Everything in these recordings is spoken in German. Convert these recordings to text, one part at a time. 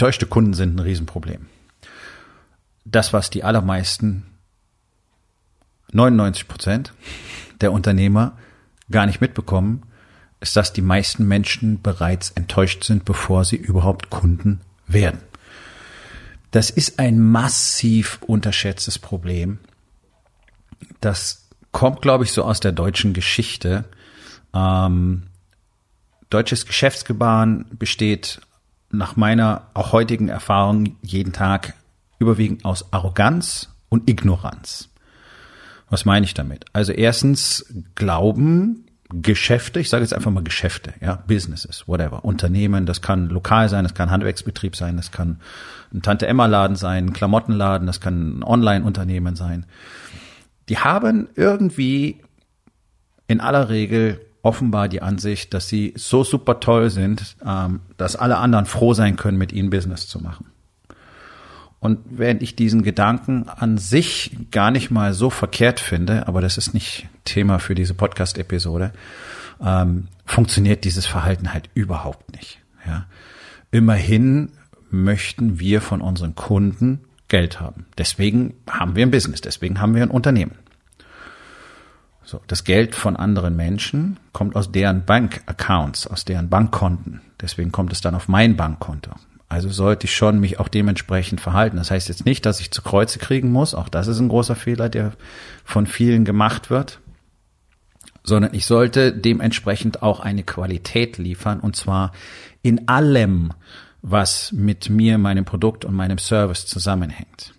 Enttäuschte Kunden sind ein Riesenproblem. Das, was die allermeisten, 99 Prozent der Unternehmer gar nicht mitbekommen, ist, dass die meisten Menschen bereits enttäuscht sind, bevor sie überhaupt Kunden werden. Das ist ein massiv unterschätztes Problem. Das kommt, glaube ich, so aus der deutschen Geschichte. Ähm, deutsches Geschäftsgebaren besteht nach meiner auch heutigen Erfahrung jeden Tag überwiegend aus Arroganz und Ignoranz. Was meine ich damit? Also erstens glauben Geschäfte, ich sage jetzt einfach mal Geschäfte, ja, Businesses, whatever, Unternehmen, das kann lokal sein, das kann Handwerksbetrieb sein, das kann ein Tante Emma Laden sein, ein Klamottenladen, das kann ein Online Unternehmen sein. Die haben irgendwie in aller Regel offenbar die Ansicht, dass sie so super toll sind, ähm, dass alle anderen froh sein können, mit ihnen Business zu machen. Und während ich diesen Gedanken an sich gar nicht mal so verkehrt finde, aber das ist nicht Thema für diese Podcast-Episode, ähm, funktioniert dieses Verhalten halt überhaupt nicht. Ja. Immerhin möchten wir von unseren Kunden Geld haben. Deswegen haben wir ein Business, deswegen haben wir ein Unternehmen. So, das Geld von anderen Menschen kommt aus deren Bankaccounts, aus deren Bankkonten. Deswegen kommt es dann auf mein Bankkonto. Also sollte ich schon mich auch dementsprechend verhalten. Das heißt jetzt nicht, dass ich zu Kreuze kriegen muss. Auch das ist ein großer Fehler, der von vielen gemacht wird. Sondern ich sollte dementsprechend auch eine Qualität liefern und zwar in allem, was mit mir, meinem Produkt und meinem Service zusammenhängt.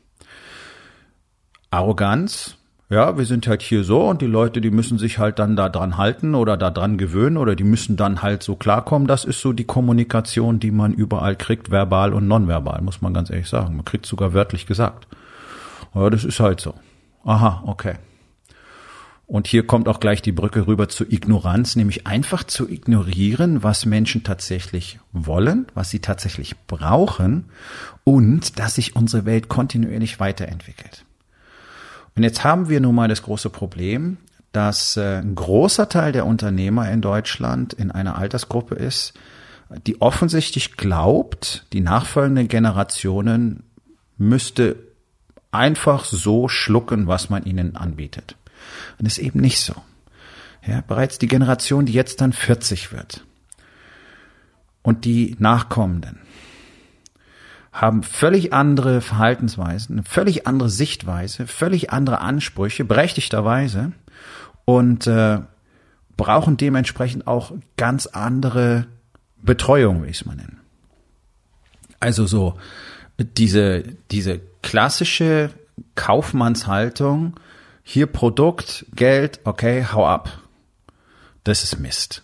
Arroganz ja, wir sind halt hier so und die Leute, die müssen sich halt dann da dran halten oder da dran gewöhnen oder die müssen dann halt so klarkommen. Das ist so die Kommunikation, die man überall kriegt, verbal und nonverbal, muss man ganz ehrlich sagen. Man kriegt sogar wörtlich gesagt. Ja, das ist halt so. Aha, okay. Und hier kommt auch gleich die Brücke rüber zur Ignoranz, nämlich einfach zu ignorieren, was Menschen tatsächlich wollen, was sie tatsächlich brauchen und dass sich unsere Welt kontinuierlich weiterentwickelt. Und jetzt haben wir nun mal das große Problem, dass äh, ein großer Teil der Unternehmer in Deutschland in einer Altersgruppe ist, die offensichtlich glaubt, die nachfolgenden Generationen müsste einfach so schlucken, was man ihnen anbietet. Und ist eben nicht so. Ja, bereits die Generation, die jetzt dann 40 wird und die Nachkommenden, haben völlig andere Verhaltensweisen, eine völlig andere Sichtweise, völlig andere Ansprüche, berechtigterweise und äh, brauchen dementsprechend auch ganz andere Betreuung, wie ich es mal nenne. Also so diese, diese klassische Kaufmannshaltung, hier Produkt, Geld, okay, hau ab. Das ist Mist.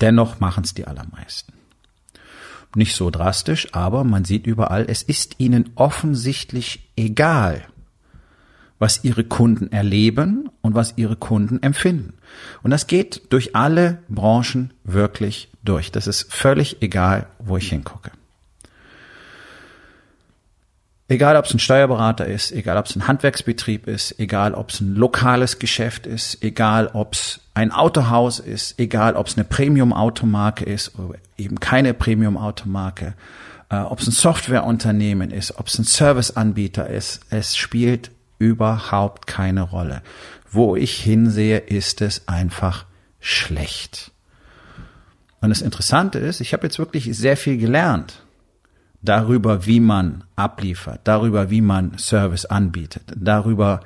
Dennoch machen es die allermeisten. Nicht so drastisch, aber man sieht überall, es ist ihnen offensichtlich egal, was ihre Kunden erleben und was ihre Kunden empfinden. Und das geht durch alle Branchen wirklich durch. Das ist völlig egal, wo ich hingucke. Egal, ob es ein Steuerberater ist, egal, ob es ein Handwerksbetrieb ist, egal, ob es ein lokales Geschäft ist, egal, ob es ein Autohaus ist, egal, ob es eine Premium-Automarke ist oder eben keine Premium-Automarke, äh, ob es ein Softwareunternehmen ist, ob es ein Serviceanbieter ist, es spielt überhaupt keine Rolle. Wo ich hinsehe, ist es einfach schlecht. Und das Interessante ist, ich habe jetzt wirklich sehr viel gelernt darüber, wie man abliefert, darüber, wie man Service anbietet, darüber,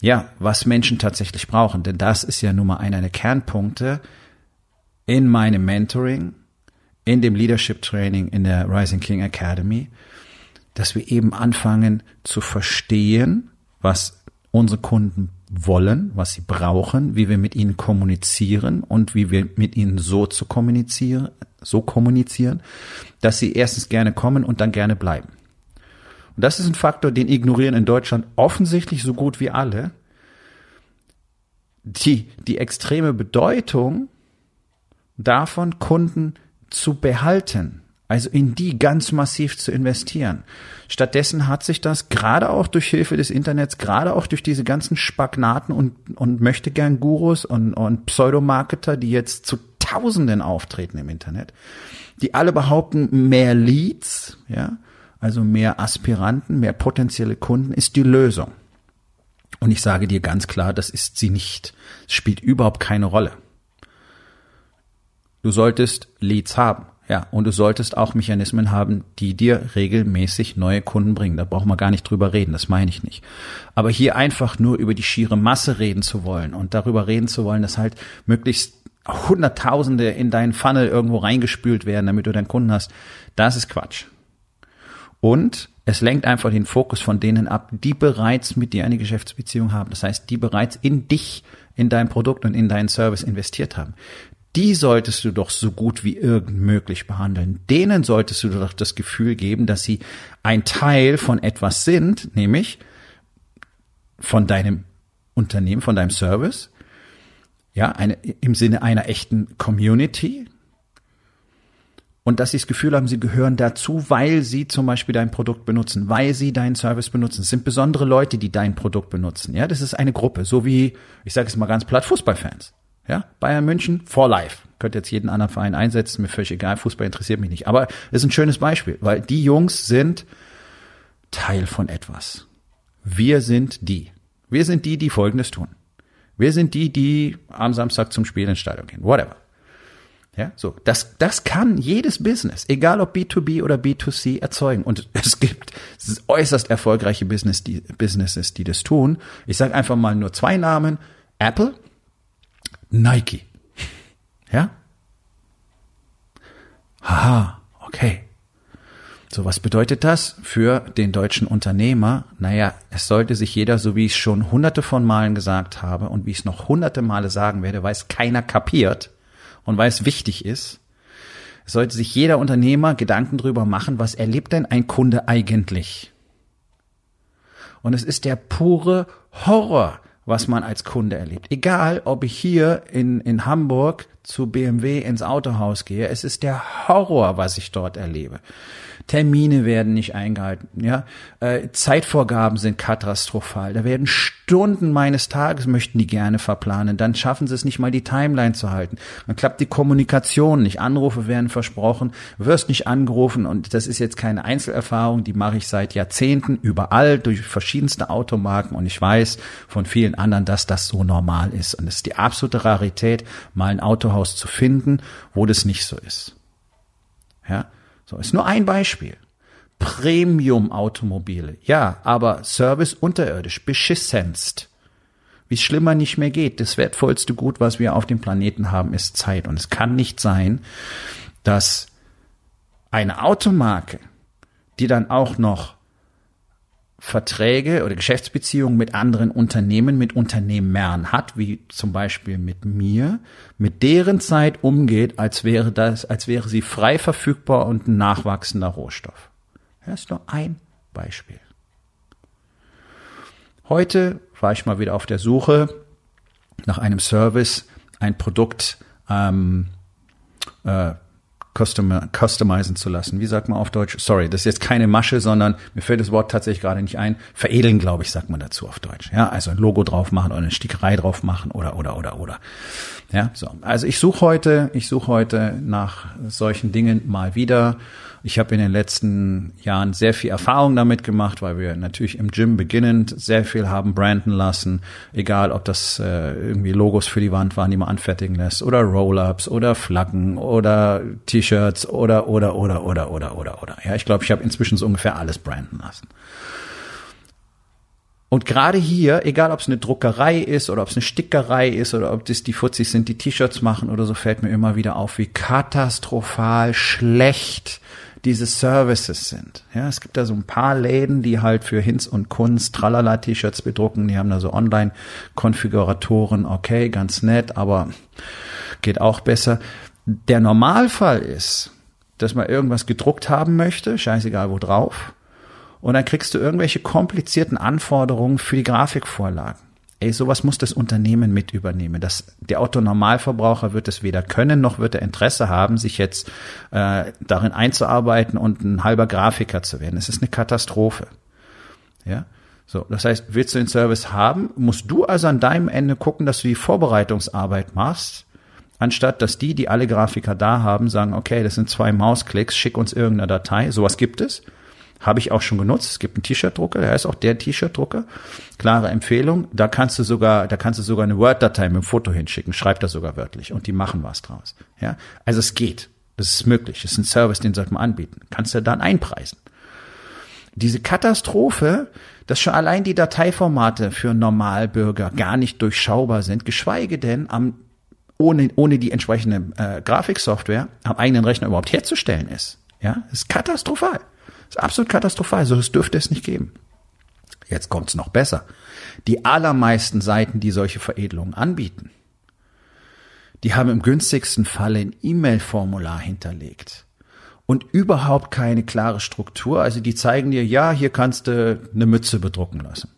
ja, was Menschen tatsächlich brauchen. Denn das ist ja nun mal einer der Kernpunkte in meinem Mentoring, in dem Leadership Training in der Rising King Academy, dass wir eben anfangen zu verstehen, was unsere Kunden wollen, was sie brauchen, wie wir mit ihnen kommunizieren und wie wir mit ihnen so zu kommunizieren, so kommunizieren, dass sie erstens gerne kommen und dann gerne bleiben. Und das ist ein Faktor, den ignorieren in Deutschland offensichtlich so gut wie alle. Die, die extreme Bedeutung davon, Kunden zu behalten, also in die ganz massiv zu investieren. Stattdessen hat sich das gerade auch durch Hilfe des Internets, gerade auch durch diese ganzen Spagnaten und, und möchte gern Gurus und, und Pseudomarketer, die jetzt zu Tausenden auftreten im Internet, die alle behaupten, mehr Leads, ja, also mehr Aspiranten, mehr potenzielle Kunden ist die Lösung. Und ich sage dir ganz klar, das ist sie nicht. Es spielt überhaupt keine Rolle. Du solltest Leads haben. Ja, und du solltest auch Mechanismen haben, die dir regelmäßig neue Kunden bringen. Da braucht man gar nicht drüber reden, das meine ich nicht. Aber hier einfach nur über die schiere Masse reden zu wollen und darüber reden zu wollen, dass halt möglichst Hunderttausende in deinen Funnel irgendwo reingespült werden, damit du deinen Kunden hast, das ist Quatsch. Und es lenkt einfach den Fokus von denen ab, die bereits mit dir eine Geschäftsbeziehung haben. Das heißt, die bereits in dich, in dein Produkt und in deinen Service investiert haben die solltest du doch so gut wie irgend möglich behandeln. Denen solltest du doch das Gefühl geben, dass sie ein Teil von etwas sind, nämlich von deinem Unternehmen, von deinem Service, ja, eine, im Sinne einer echten Community. Und dass sie das Gefühl haben, sie gehören dazu, weil sie zum Beispiel dein Produkt benutzen, weil sie deinen Service benutzen. Es sind besondere Leute, die dein Produkt benutzen. Ja, das ist eine Gruppe, so wie, ich sage es mal ganz platt, Fußballfans. Ja, Bayern München for life. Könnt jetzt jeden anderen Verein einsetzen, mir völlig egal, Fußball interessiert mich nicht. Aber es ist ein schönes Beispiel, weil die Jungs sind Teil von etwas. Wir sind die. Wir sind die, die Folgendes tun. Wir sind die, die am Samstag zum Spiel ins Stadion gehen. Whatever. Ja, so. Das, das kann jedes Business, egal ob B2B oder B2C, erzeugen. Und es gibt äußerst erfolgreiche Business, die, Businesses, die das tun. Ich sage einfach mal nur zwei Namen. Apple Nike. Ja? Haha, okay. So, was bedeutet das für den deutschen Unternehmer? Naja, es sollte sich jeder, so wie ich es schon hunderte von Malen gesagt habe und wie ich es noch hunderte Male sagen werde, weil es keiner kapiert und weil es wichtig ist, es sollte sich jeder Unternehmer Gedanken drüber machen, was erlebt denn ein Kunde eigentlich? Und es ist der pure Horror, was man als Kunde erlebt. Egal, ob ich hier in, in Hamburg zu BMW ins Autohaus gehe, es ist der Horror, was ich dort erlebe. Termine werden nicht eingehalten, ja. Äh, Zeitvorgaben sind katastrophal. Da werden Stunden meines Tages möchten die gerne verplanen. Dann schaffen sie es nicht mal, die Timeline zu halten. Dann klappt die Kommunikation nicht. Anrufe werden versprochen, wirst nicht angerufen. Und das ist jetzt keine Einzelerfahrung, die mache ich seit Jahrzehnten überall durch verschiedenste Automarken. Und ich weiß von vielen anderen, dass das so normal ist. Und es ist die absolute Rarität, mal ein Autohaus zu finden, wo das nicht so ist. Ja. So, ist nur ein Beispiel. Premium-Automobile. Ja, aber Service unterirdisch, beschissenst. Wie es schlimmer nicht mehr geht. Das wertvollste Gut, was wir auf dem Planeten haben, ist Zeit. Und es kann nicht sein, dass eine Automarke, die dann auch noch Verträge oder Geschäftsbeziehungen mit anderen Unternehmen, mit Unternehmern hat, wie zum Beispiel mit mir, mit deren Zeit umgeht, als wäre das, als wäre sie frei verfügbar und ein nachwachsender Rohstoff. Das ist nur ein Beispiel. Heute war ich mal wieder auf der Suche nach einem Service, ein Produkt ähm, äh, customizen zu lassen. Wie sagt man auf Deutsch? Sorry, das ist jetzt keine Masche, sondern mir fällt das Wort tatsächlich gerade nicht ein. Veredeln, glaube ich, sagt man dazu auf Deutsch. Ja, also ein Logo drauf machen oder eine Stickerei drauf machen oder oder oder oder. Ja, so. Also ich suche heute, ich suche heute nach solchen Dingen mal wieder. Ich habe in den letzten Jahren sehr viel Erfahrung damit gemacht, weil wir natürlich im Gym beginnend sehr viel haben branden lassen. Egal, ob das äh, irgendwie Logos für die Wand waren, die man anfertigen lässt, oder Roll-ups oder Flaggen oder T-Shirts oder oder oder oder oder oder oder. Ja, ich glaube, ich habe inzwischen so ungefähr alles branden lassen. Und gerade hier, egal ob es eine Druckerei ist oder ob es eine Stickerei ist oder ob das die Fuzis sind, die T-Shirts machen oder so, fällt mir immer wieder auf, wie katastrophal schlecht diese Services sind. Ja, es gibt da so ein paar Läden, die halt für Hinz und Kunst Tralala T-Shirts bedrucken. Die haben da so Online-Konfiguratoren. Okay, ganz nett, aber geht auch besser. Der Normalfall ist, dass man irgendwas gedruckt haben möchte, scheißegal wo drauf und dann kriegst du irgendwelche komplizierten Anforderungen für die Grafikvorlagen. Ey, sowas muss das Unternehmen mit übernehmen. Das, der Otto-Normalverbraucher wird es weder können, noch wird er Interesse haben, sich jetzt äh, darin einzuarbeiten und ein halber Grafiker zu werden. Es ist eine Katastrophe. Ja, so. Das heißt, willst du den Service haben, musst du also an deinem Ende gucken, dass du die Vorbereitungsarbeit machst, anstatt dass die, die alle Grafiker da haben, sagen, okay, das sind zwei Mausklicks, schick uns irgendeine Datei. Sowas gibt es. Habe ich auch schon genutzt. Es gibt einen T-Shirt-Drucker, der heißt auch der T-Shirt-Drucker. Klare Empfehlung. Da kannst du sogar, da kannst du sogar eine Word-Datei mit einem Foto hinschicken. Schreib das sogar wörtlich und die machen was draus. Ja, also es geht. Das ist möglich. Das ist ein Service, den sollte man anbieten. Kannst du dann einpreisen. Diese Katastrophe, dass schon allein die Dateiformate für Normalbürger gar nicht durchschaubar sind, geschweige denn am ohne, ohne die entsprechende äh, Grafiksoftware am eigenen Rechner überhaupt herzustellen ist. Ja, ist katastrophal. Das ist absolut katastrophal. So, das dürfte es nicht geben. Jetzt kommt's noch besser. Die allermeisten Seiten, die solche Veredelungen anbieten, die haben im günstigsten Falle ein E-Mail-Formular hinterlegt und überhaupt keine klare Struktur. Also die zeigen dir, ja, hier kannst du eine Mütze bedrucken lassen.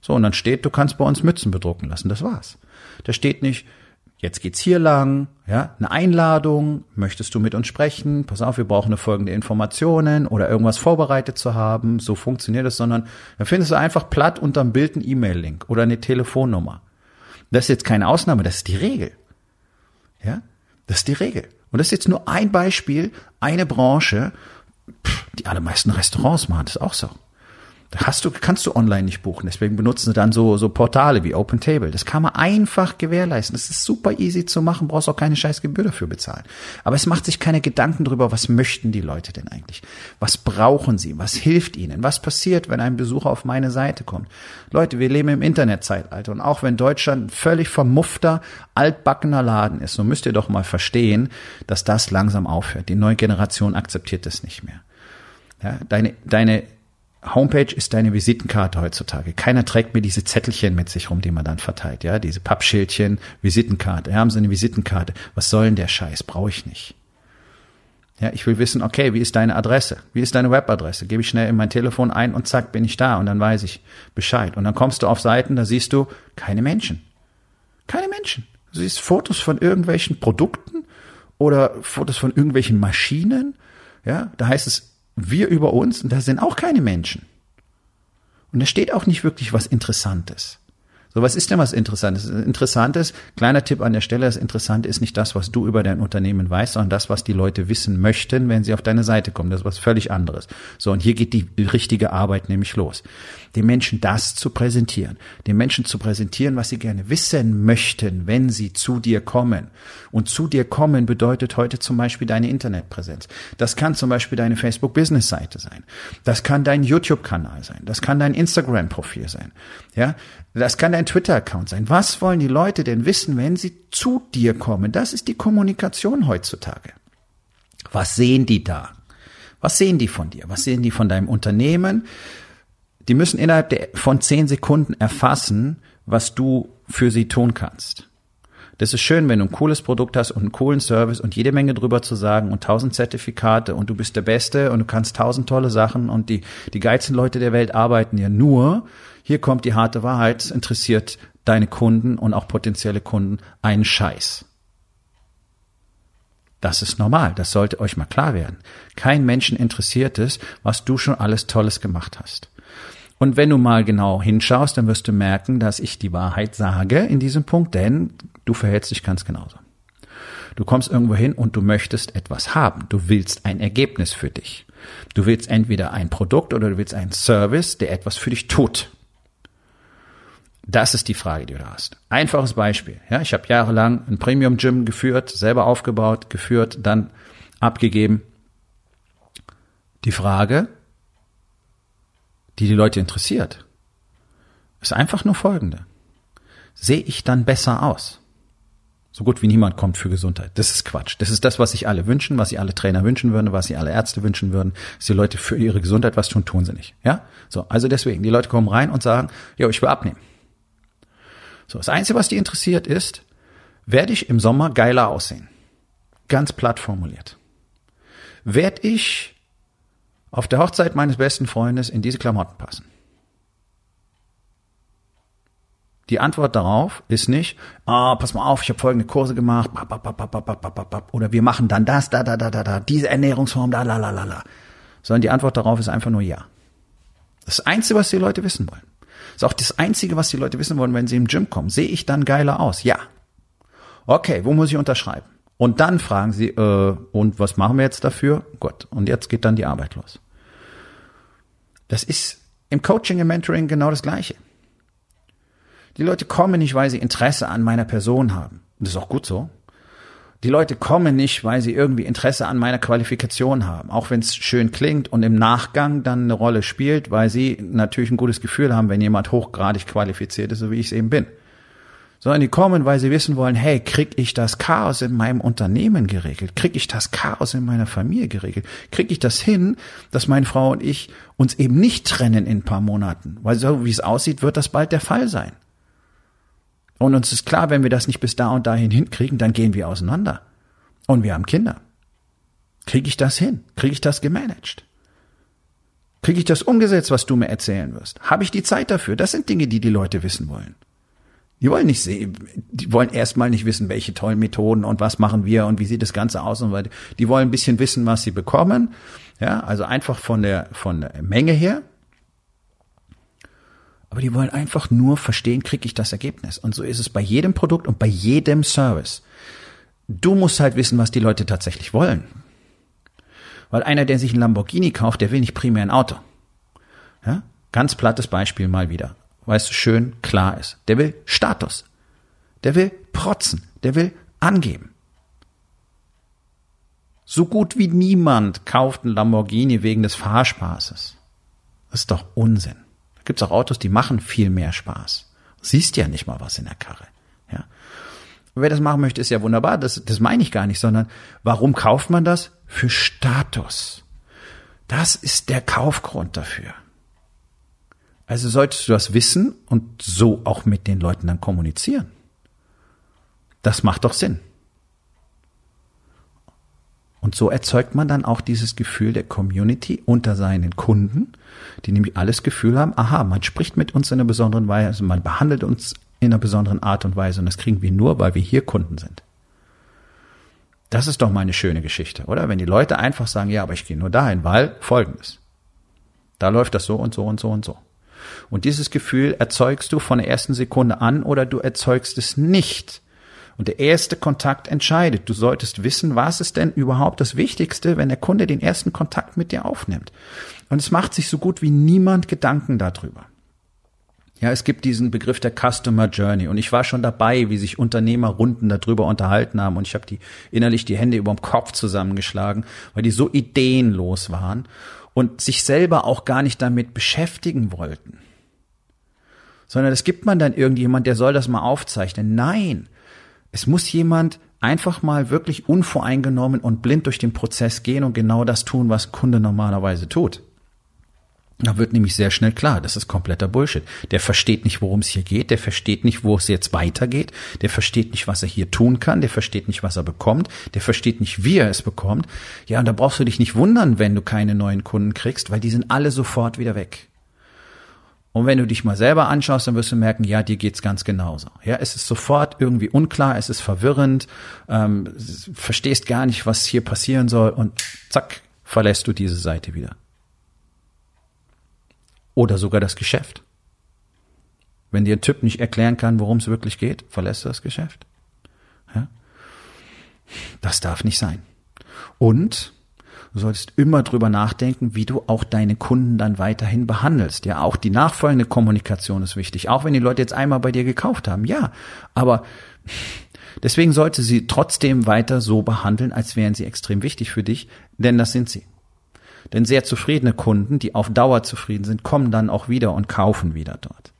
So, und dann steht, du kannst bei uns Mützen bedrucken lassen. Das war's. Da steht nicht, jetzt geht's hier lang, ja, eine Einladung, möchtest du mit uns sprechen? Pass auf, wir brauchen eine folgende Informationen oder irgendwas vorbereitet zu haben. So funktioniert es, sondern dann findest du einfach platt unterm Bild einen E-Mail-Link oder eine Telefonnummer. Das ist jetzt keine Ausnahme, das ist die Regel. Ja, das ist die Regel. Und das ist jetzt nur ein Beispiel, eine Branche. Pff, die allermeisten Restaurants machen das auch so hast du, kannst du online nicht buchen. Deswegen benutzen sie dann so, so Portale wie Open Table. Das kann man einfach gewährleisten. Das ist super easy zu machen, brauchst auch keine scheiß Gebühr dafür bezahlen. Aber es macht sich keine Gedanken darüber, was möchten die Leute denn eigentlich? Was brauchen sie? Was hilft ihnen? Was passiert, wenn ein Besucher auf meine Seite kommt? Leute, wir leben im Internetzeitalter und auch wenn Deutschland ein völlig vermuffter, altbackener Laden ist, so müsst ihr doch mal verstehen, dass das langsam aufhört. Die neue Generation akzeptiert das nicht mehr. Ja, deine, deine Homepage ist deine Visitenkarte heutzutage. Keiner trägt mir diese Zettelchen mit sich rum, die man dann verteilt, ja, diese Pappschildchen, Visitenkarte. Ja, haben Sie eine Visitenkarte? Was soll denn der Scheiß? Brauche ich nicht. Ja, ich will wissen, okay, wie ist deine Adresse? Wie ist deine Webadresse? Gebe ich schnell in mein Telefon ein und zack, bin ich da und dann weiß ich Bescheid. Und dann kommst du auf Seiten, da siehst du keine Menschen. Keine Menschen. Du siehst Fotos von irgendwelchen Produkten oder Fotos von irgendwelchen Maschinen. Ja, da heißt es wir über uns und da sind auch keine Menschen. Und da steht auch nicht wirklich was Interessantes. So, was ist denn was Interessantes? Interessantes, kleiner Tipp an der Stelle, das Interessante ist nicht das, was du über dein Unternehmen weißt, sondern das, was die Leute wissen möchten, wenn sie auf deine Seite kommen. Das ist was völlig anderes. So, und hier geht die richtige Arbeit nämlich los. Den Menschen das zu präsentieren. Den Menschen zu präsentieren, was sie gerne wissen möchten, wenn sie zu dir kommen. Und zu dir kommen bedeutet heute zum Beispiel deine Internetpräsenz. Das kann zum Beispiel deine Facebook-Business-Seite sein. Das kann dein YouTube-Kanal sein. Das kann dein Instagram-Profil sein. Ja, das kann dein Twitter-Account sein. Was wollen die Leute denn wissen, wenn sie zu dir kommen? Das ist die Kommunikation heutzutage. Was sehen die da? Was sehen die von dir? Was sehen die von deinem Unternehmen? Die müssen innerhalb der, von zehn Sekunden erfassen, was du für sie tun kannst. Das ist schön, wenn du ein cooles Produkt hast und einen coolen Service und jede Menge drüber zu sagen und tausend Zertifikate und du bist der Beste und du kannst tausend tolle Sachen und die, die geilsten Leute der Welt arbeiten ja nur, hier kommt die harte Wahrheit, es interessiert deine Kunden und auch potenzielle Kunden einen Scheiß. Das ist normal, das sollte euch mal klar werden. Kein Menschen interessiert es, was du schon alles Tolles gemacht hast. Und wenn du mal genau hinschaust, dann wirst du merken, dass ich die Wahrheit sage in diesem Punkt, denn du verhältst dich ganz genauso. Du kommst irgendwo hin und du möchtest etwas haben. Du willst ein Ergebnis für dich. Du willst entweder ein Produkt oder du willst einen Service, der etwas für dich tut. Das ist die Frage, die du hast. Einfaches Beispiel. Ja, ich habe jahrelang ein Premium Gym geführt, selber aufgebaut, geführt, dann abgegeben. Die Frage, die die Leute interessiert. ist einfach nur folgende. Sehe ich dann besser aus? So gut wie niemand kommt für Gesundheit. Das ist Quatsch. Das ist das, was sich alle wünschen, was sich alle Trainer wünschen würden, was sich alle Ärzte wünschen würden. Dass die Leute für ihre Gesundheit was tun, tun sie nicht. Ja? So. Also deswegen, die Leute kommen rein und sagen, ja, ich will abnehmen. So. Das Einzige, was die interessiert ist, werde ich im Sommer geiler aussehen? Ganz platt formuliert. Werde ich auf der Hochzeit meines besten Freundes in diese Klamotten passen? Die Antwort darauf ist nicht, ah, oh, pass mal auf, ich habe folgende Kurse gemacht, oder wir machen dann das, da, da, da, da, da, diese Ernährungsform, da, la, la, la, la. Sondern die Antwort darauf ist einfach nur ja. Das Einzige, was die Leute wissen wollen. Ist auch das Einzige, was die Leute wissen wollen, wenn sie im Gym kommen. Sehe ich dann geiler aus? Ja. Okay, wo muss ich unterschreiben? Und dann fragen sie, äh, und was machen wir jetzt dafür? Gut, und jetzt geht dann die Arbeit los. Das ist im Coaching, im Mentoring genau das Gleiche. Die Leute kommen nicht, weil sie Interesse an meiner Person haben. Und das ist auch gut so. Die Leute kommen nicht, weil sie irgendwie Interesse an meiner Qualifikation haben, auch wenn es schön klingt und im Nachgang dann eine Rolle spielt, weil sie natürlich ein gutes Gefühl haben, wenn jemand hochgradig qualifiziert ist, so wie ich es eben bin. Sondern die kommen, weil sie wissen wollen, hey, krieg ich das Chaos in meinem Unternehmen geregelt? Krieg ich das Chaos in meiner Familie geregelt? Krieg ich das hin, dass meine Frau und ich uns eben nicht trennen in ein paar Monaten? Weil so wie es aussieht, wird das bald der Fall sein. Und uns ist klar, wenn wir das nicht bis da und dahin hinkriegen, dann gehen wir auseinander. Und wir haben Kinder. Kriege ich das hin? Kriege ich das gemanagt? Kriege ich das umgesetzt, was du mir erzählen wirst? Habe ich die Zeit dafür? Das sind Dinge, die die Leute wissen wollen. Die wollen nicht sehen, die wollen erstmal nicht wissen, welche tollen Methoden und was machen wir und wie sieht das Ganze aus und weiter. Die wollen ein bisschen wissen, was sie bekommen. Ja, also einfach von der, von der Menge her. Aber die wollen einfach nur verstehen, kriege ich das Ergebnis. Und so ist es bei jedem Produkt und bei jedem Service. Du musst halt wissen, was die Leute tatsächlich wollen. Weil einer, der sich ein Lamborghini kauft, der will nicht primär ein Auto. Ja? Ganz plattes Beispiel mal wieder. Weil es schön klar ist. Der will Status. Der will protzen. Der will angeben. So gut wie niemand kauft ein Lamborghini wegen des Fahrspaßes. Das ist doch Unsinn gibt es auch Autos, die machen viel mehr Spaß. Siehst ja nicht mal was in der Karre. Ja. Wer das machen möchte, ist ja wunderbar. Das, das meine ich gar nicht, sondern warum kauft man das? Für Status. Das ist der Kaufgrund dafür. Also solltest du das wissen und so auch mit den Leuten dann kommunizieren. Das macht doch Sinn. Und so erzeugt man dann auch dieses Gefühl der Community unter seinen Kunden, die nämlich alles Gefühl haben, aha, man spricht mit uns in einer besonderen Weise, man behandelt uns in einer besonderen Art und Weise und das kriegen wir nur, weil wir hier Kunden sind. Das ist doch mal eine schöne Geschichte, oder? Wenn die Leute einfach sagen, ja, aber ich gehe nur dahin, weil folgendes. Da läuft das so und so und so und so. Und dieses Gefühl erzeugst du von der ersten Sekunde an oder du erzeugst es nicht. Und der erste Kontakt entscheidet. Du solltest wissen, was ist denn überhaupt das Wichtigste, wenn der Kunde den ersten Kontakt mit dir aufnimmt. Und es macht sich so gut wie niemand Gedanken darüber. Ja, es gibt diesen Begriff der Customer Journey und ich war schon dabei, wie sich Unternehmerrunden darüber unterhalten haben und ich habe die innerlich die Hände über dem Kopf zusammengeschlagen, weil die so ideenlos waren und sich selber auch gar nicht damit beschäftigen wollten. Sondern es gibt man dann irgendjemand, der soll das mal aufzeichnen. Nein, es muss jemand einfach mal wirklich unvoreingenommen und blind durch den Prozess gehen und genau das tun, was Kunde normalerweise tut. Da wird nämlich sehr schnell klar, das ist kompletter Bullshit. Der versteht nicht, worum es hier geht, der versteht nicht, wo es jetzt weitergeht, der versteht nicht, was er hier tun kann, der versteht nicht, was er bekommt, der versteht nicht, wie er es bekommt. Ja, und da brauchst du dich nicht wundern, wenn du keine neuen Kunden kriegst, weil die sind alle sofort wieder weg. Und wenn du dich mal selber anschaust, dann wirst du merken, ja, dir geht's ganz genauso. Ja, es ist sofort irgendwie unklar, es ist verwirrend, ähm, verstehst gar nicht, was hier passieren soll und zack, verlässt du diese Seite wieder. Oder sogar das Geschäft. Wenn dir ein Typ nicht erklären kann, worum es wirklich geht, verlässt du das Geschäft. Ja? Das darf nicht sein. Und Du solltest immer drüber nachdenken, wie du auch deine Kunden dann weiterhin behandelst. Ja, auch die nachfolgende Kommunikation ist wichtig. Auch wenn die Leute jetzt einmal bei dir gekauft haben. Ja, aber deswegen sollte sie trotzdem weiter so behandeln, als wären sie extrem wichtig für dich, denn das sind sie. Denn sehr zufriedene Kunden, die auf Dauer zufrieden sind, kommen dann auch wieder und kaufen wieder dort.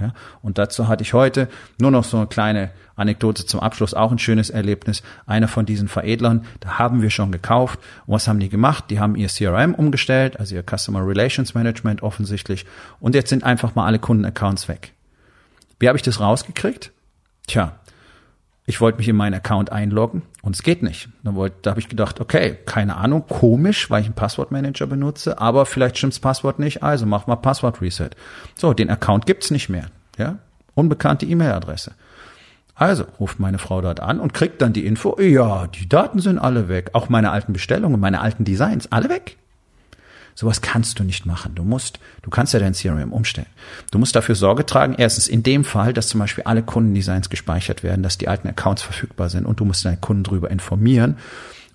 Ja, und dazu hatte ich heute nur noch so eine kleine Anekdote zum Abschluss, auch ein schönes Erlebnis. Einer von diesen Veredlern, da haben wir schon gekauft. Und was haben die gemacht? Die haben ihr CRM umgestellt, also ihr Customer Relations Management offensichtlich. Und jetzt sind einfach mal alle Kundenaccounts weg. Wie habe ich das rausgekriegt? Tja, ich wollte mich in meinen Account einloggen und es geht nicht. Da, wollte, da habe ich gedacht, okay, keine Ahnung, komisch, weil ich einen Passwortmanager benutze, aber vielleicht stimmt's Passwort nicht, also mach mal Passwort Reset. So, den Account gibt's nicht mehr, ja? Unbekannte E-Mail-Adresse. Also ruft meine Frau dort an und kriegt dann die Info, ja, die Daten sind alle weg, auch meine alten Bestellungen, meine alten Designs, alle weg. Sowas kannst du nicht machen. Du musst, du kannst ja dein CRM umstellen. Du musst dafür Sorge tragen, erstens in dem Fall, dass zum Beispiel alle Kundendesigns gespeichert werden, dass die alten Accounts verfügbar sind und du musst deine Kunden darüber informieren.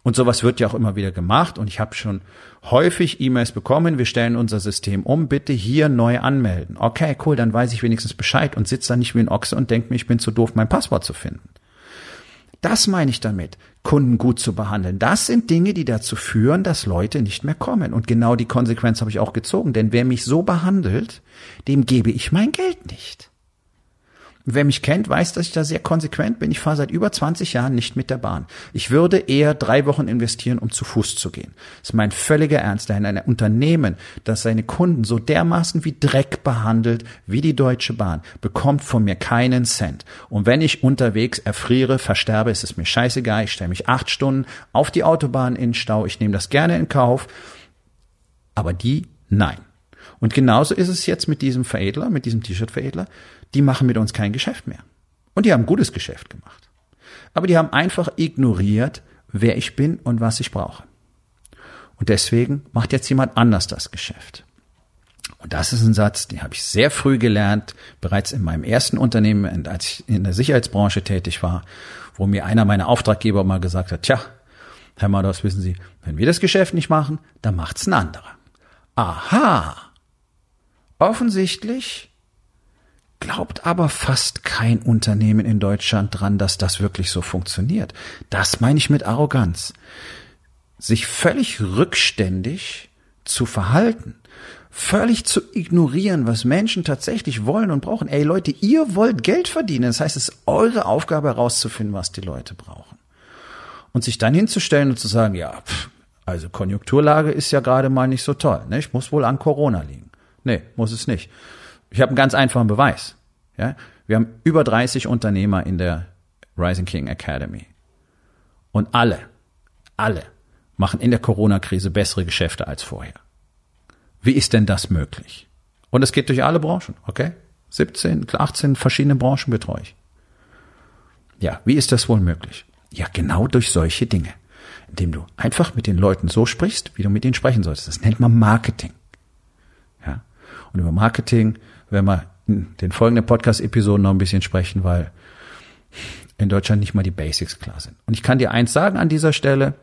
Und sowas wird ja auch immer wieder gemacht und ich habe schon häufig E-Mails bekommen, wir stellen unser System um, bitte hier neu anmelden. Okay, cool, dann weiß ich wenigstens Bescheid und sitze da nicht wie ein Ochse und denke mir, ich bin zu doof, mein Passwort zu finden. Das meine ich damit, Kunden gut zu behandeln. Das sind Dinge, die dazu führen, dass Leute nicht mehr kommen. Und genau die Konsequenz habe ich auch gezogen. Denn wer mich so behandelt, dem gebe ich mein Geld nicht. Wer mich kennt, weiß, dass ich da sehr konsequent bin. Ich fahre seit über 20 Jahren nicht mit der Bahn. Ich würde eher drei Wochen investieren, um zu Fuß zu gehen. Das ist mein völliger Ernst. Denn ein Unternehmen, das seine Kunden so dermaßen wie Dreck behandelt, wie die Deutsche Bahn, bekommt von mir keinen Cent. Und wenn ich unterwegs erfriere, versterbe, ist es mir scheißegal. Ich stelle mich acht Stunden auf die Autobahn in Stau. Ich nehme das gerne in Kauf. Aber die, nein. Und genauso ist es jetzt mit diesem Veredler, mit diesem T-Shirt-Veredler die machen mit uns kein Geschäft mehr. Und die haben gutes Geschäft gemacht. Aber die haben einfach ignoriert, wer ich bin und was ich brauche. Und deswegen macht jetzt jemand anders das Geschäft. Und das ist ein Satz, den habe ich sehr früh gelernt, bereits in meinem ersten Unternehmen, als ich in der Sicherheitsbranche tätig war, wo mir einer meiner Auftraggeber mal gesagt hat, tja, Herr Mados, wissen Sie, wenn wir das Geschäft nicht machen, dann macht's ein anderer. Aha. Offensichtlich glaubt aber fast kein Unternehmen in Deutschland dran, dass das wirklich so funktioniert. Das meine ich mit Arroganz. Sich völlig rückständig zu verhalten, völlig zu ignorieren, was Menschen tatsächlich wollen und brauchen. Ey Leute, ihr wollt Geld verdienen. Das heißt, es ist eure Aufgabe herauszufinden, was die Leute brauchen. Und sich dann hinzustellen und zu sagen, ja, pff, also Konjunkturlage ist ja gerade mal nicht so toll. Ne? Ich muss wohl an Corona liegen. Nee, muss es nicht. Ich habe einen ganz einfachen Beweis. Ja? Wir haben über 30 Unternehmer in der Rising King Academy. Und alle, alle machen in der Corona-Krise bessere Geschäfte als vorher. Wie ist denn das möglich? Und es geht durch alle Branchen, okay? 17, 18 verschiedene Branchen betreue ich. Ja, wie ist das wohl möglich? Ja, genau durch solche Dinge. Indem du einfach mit den Leuten so sprichst, wie du mit ihnen sprechen sollst. Das nennt man Marketing. Ja? Und über Marketing werden wir in den folgenden Podcast-Episoden noch ein bisschen sprechen, weil in Deutschland nicht mal die Basics klar sind. Und ich kann dir eins sagen an dieser Stelle.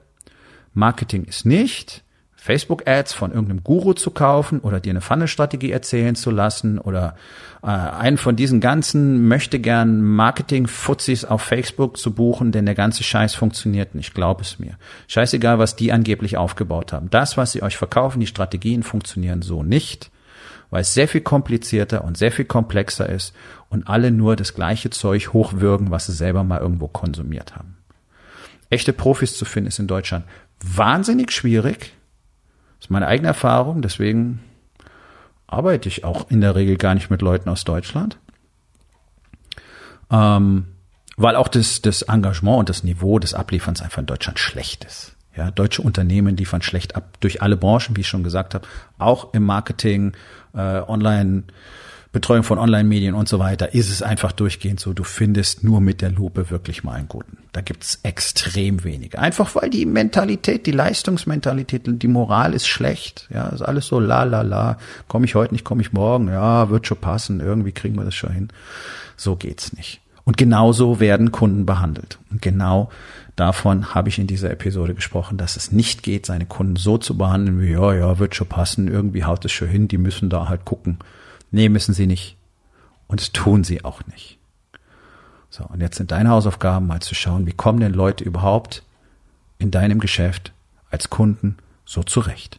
Marketing ist nicht, Facebook-Ads von irgendeinem Guru zu kaufen oder dir eine Funnel-Strategie erzählen zu lassen oder äh, einen von diesen ganzen möchte gern Marketing-Fuzis auf Facebook zu buchen, denn der ganze Scheiß funktioniert nicht, glaub es mir. Scheißegal, was die angeblich aufgebaut haben. Das, was sie euch verkaufen, die Strategien funktionieren so nicht weil es sehr viel komplizierter und sehr viel komplexer ist und alle nur das gleiche Zeug hochwürgen, was sie selber mal irgendwo konsumiert haben. Echte Profis zu finden ist in Deutschland wahnsinnig schwierig. Das ist meine eigene Erfahrung, deswegen arbeite ich auch in der Regel gar nicht mit Leuten aus Deutschland. Ähm, weil auch das, das Engagement und das Niveau des Ablieferns einfach in Deutschland schlecht ist. Ja, deutsche Unternehmen liefern schlecht ab durch alle Branchen, wie ich schon gesagt habe, auch im Marketing, äh, Online, Betreuung von Online-Medien und so weiter, ist es einfach durchgehend so, du findest nur mit der Lupe wirklich mal einen guten. Da gibt's extrem wenige. Einfach weil die Mentalität, die Leistungsmentalität, die Moral ist schlecht. Ja, ist alles so la la la. Komme ich heute nicht, komme ich morgen. Ja, wird schon passen. Irgendwie kriegen wir das schon hin. So geht's nicht. Und genauso werden Kunden behandelt. Und genau Davon habe ich in dieser Episode gesprochen, dass es nicht geht, seine Kunden so zu behandeln wie, ja, ja, wird schon passen, irgendwie haut es schon hin, die müssen da halt gucken. Nee, müssen sie nicht. Und es tun sie auch nicht. So, und jetzt sind deine Hausaufgaben mal zu schauen, wie kommen denn Leute überhaupt in deinem Geschäft als Kunden so zurecht.